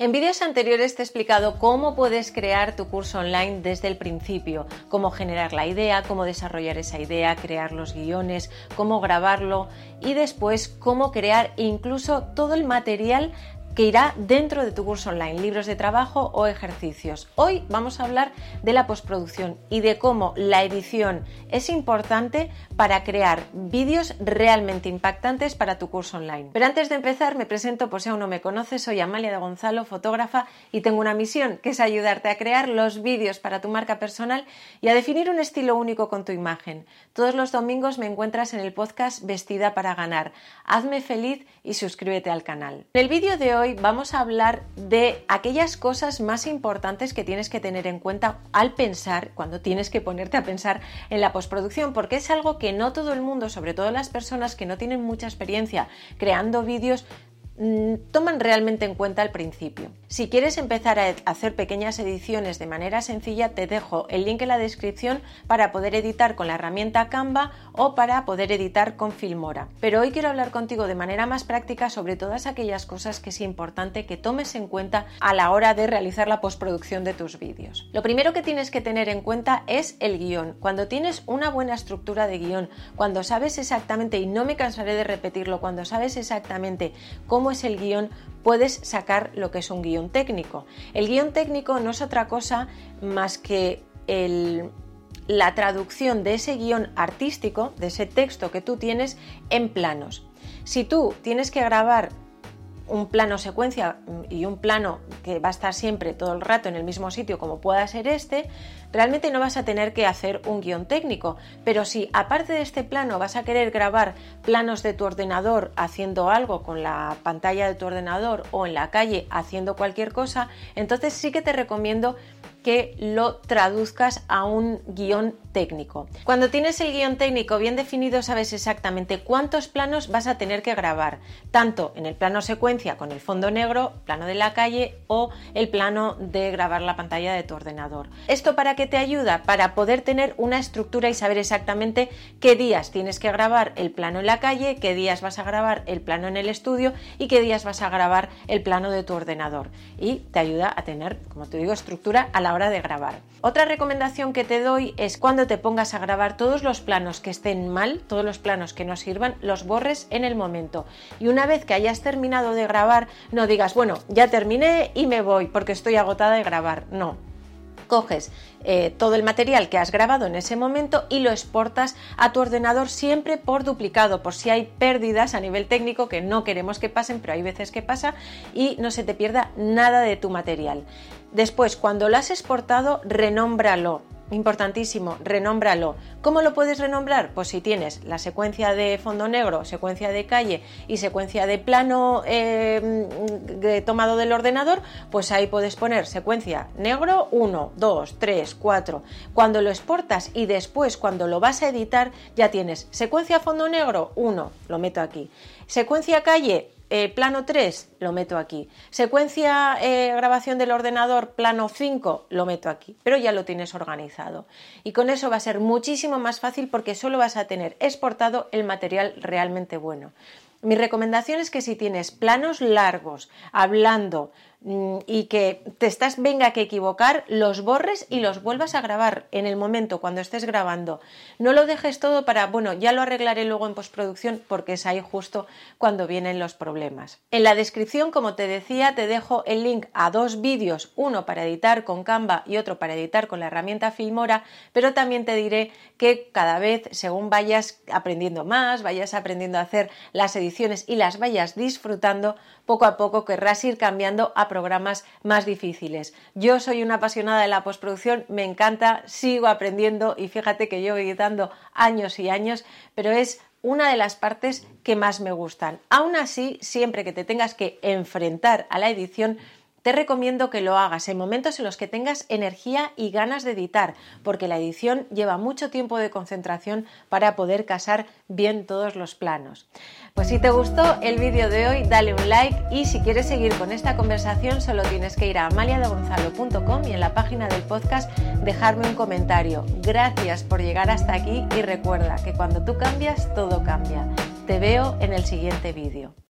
En vídeos anteriores te he explicado cómo puedes crear tu curso online desde el principio, cómo generar la idea, cómo desarrollar esa idea, crear los guiones, cómo grabarlo y después cómo crear incluso todo el material que irá dentro de tu curso online, libros de trabajo o ejercicios. Hoy vamos a hablar de la postproducción y de cómo la edición es importante para crear vídeos realmente impactantes para tu curso online. Pero antes de empezar, me presento por si aún no me conoces, soy Amalia de Gonzalo, fotógrafa y tengo una misión que es ayudarte a crear los vídeos para tu marca personal y a definir un estilo único con tu imagen. Todos los domingos me encuentras en el podcast Vestida para ganar. Hazme feliz y suscríbete al canal. En el vídeo de hoy hoy vamos a hablar de aquellas cosas más importantes que tienes que tener en cuenta al pensar, cuando tienes que ponerte a pensar en la postproducción, porque es algo que no todo el mundo, sobre todo las personas que no tienen mucha experiencia creando vídeos, toman realmente en cuenta al principio. Si quieres empezar a hacer pequeñas ediciones de manera sencilla, te dejo el link en la descripción para poder editar con la herramienta Canva o para poder editar con Filmora. Pero hoy quiero hablar contigo de manera más práctica sobre todas aquellas cosas que es importante que tomes en cuenta a la hora de realizar la postproducción de tus vídeos. Lo primero que tienes que tener en cuenta es el guion. Cuando tienes una buena estructura de guion, cuando sabes exactamente, y no me cansaré de repetirlo, cuando sabes exactamente cómo es el guion, puedes sacar lo que es un guion técnico. El guion técnico no es otra cosa más que la traducción de ese guion artístico, de ese texto que tú tienes, en planos. Si tú tienes que grabar un plano secuencia y un plano que va a estar siempre todo el rato en el mismo sitio como pueda ser este, realmente no vas a tener que hacer un guion técnico. Pero si aparte de este plano vas a querer grabar planos de tu ordenador haciendo algo con la pantalla de tu ordenador o en la calle haciendo cualquier cosa, entonces sí que te recomiendo que lo traduzcas a un guion técnico. Cuando tienes el guion técnico bien definido, sabes exactamente cuántos planos vas a tener que grabar, tanto en el plano secuencia con el fondo negro, plano de la calle o el plano de grabar la pantalla de tu ordenador. ¿Esto para qué te ayuda? Para poder tener una estructura y saber exactamente qué días tienes que grabar el plano en la calle, qué días vas a grabar el plano en el estudio y qué días vas a grabar el plano de tu ordenador. Y te ayuda a tener, como te digo, estructura a la hora de grabar. Otra recomendación que te doy es cuando te pongas a grabar todos los planos que estén mal, todos los planos que no sirvan, los borres en el momento. Y una vez que hayas terminado de grabar, no digas, bueno, ya terminé y me voy porque estoy agotada de grabar. No, coges eh, todo el material que has grabado en ese momento y lo exportas a tu ordenador siempre por duplicado, por si hay pérdidas a nivel técnico que no queremos que pasen, pero hay veces que pasa y no se te pierda nada de tu material. Después, cuando lo has exportado, renómbralo Importantísimo, renómbralo. ¿Cómo lo puedes renombrar? Pues si tienes la secuencia de fondo negro, secuencia de calle y secuencia de plano eh, tomado del ordenador, pues ahí puedes poner secuencia negro 1, 2, 3, 4. Cuando lo exportas y después cuando lo vas a editar ya tienes secuencia fondo negro 1, lo meto aquí. Secuencia calle eh, plano 3, lo meto aquí. Secuencia eh, grabación del ordenador, plano 5, lo meto aquí. Pero ya lo tienes organizado. Y con eso va a ser muchísimo más fácil porque solo vas a tener exportado el material realmente bueno. Mi recomendación es que si tienes planos largos, hablando, Mm, y que te estás venga que equivocar, los borres y los vuelvas a grabar en el momento cuando estés grabando. No lo dejes todo para, bueno, ya lo arreglaré luego en postproducción porque es ahí justo cuando vienen los problemas. En la descripción, como te decía, te dejo el link a dos vídeos, uno para editar con Canva y otro para editar con la herramienta Filmora, pero también te diré que cada vez, según vayas aprendiendo más, vayas aprendiendo a hacer las ediciones y las vayas disfrutando, poco a poco querrás ir cambiando a programas más difíciles. Yo soy una apasionada de la postproducción, me encanta, sigo aprendiendo y fíjate que llevo editando años y años, pero es una de las partes que más me gustan. Aún así, siempre que te tengas que enfrentar a la edición, te recomiendo que lo hagas en momentos en los que tengas energía y ganas de editar, porque la edición lleva mucho tiempo de concentración para poder casar bien todos los planos. Pues si te gustó el vídeo de hoy, dale un like y si quieres seguir con esta conversación solo tienes que ir a amaliadegonzalo.com y en la página del podcast dejarme un comentario. Gracias por llegar hasta aquí y recuerda que cuando tú cambias, todo cambia. Te veo en el siguiente vídeo.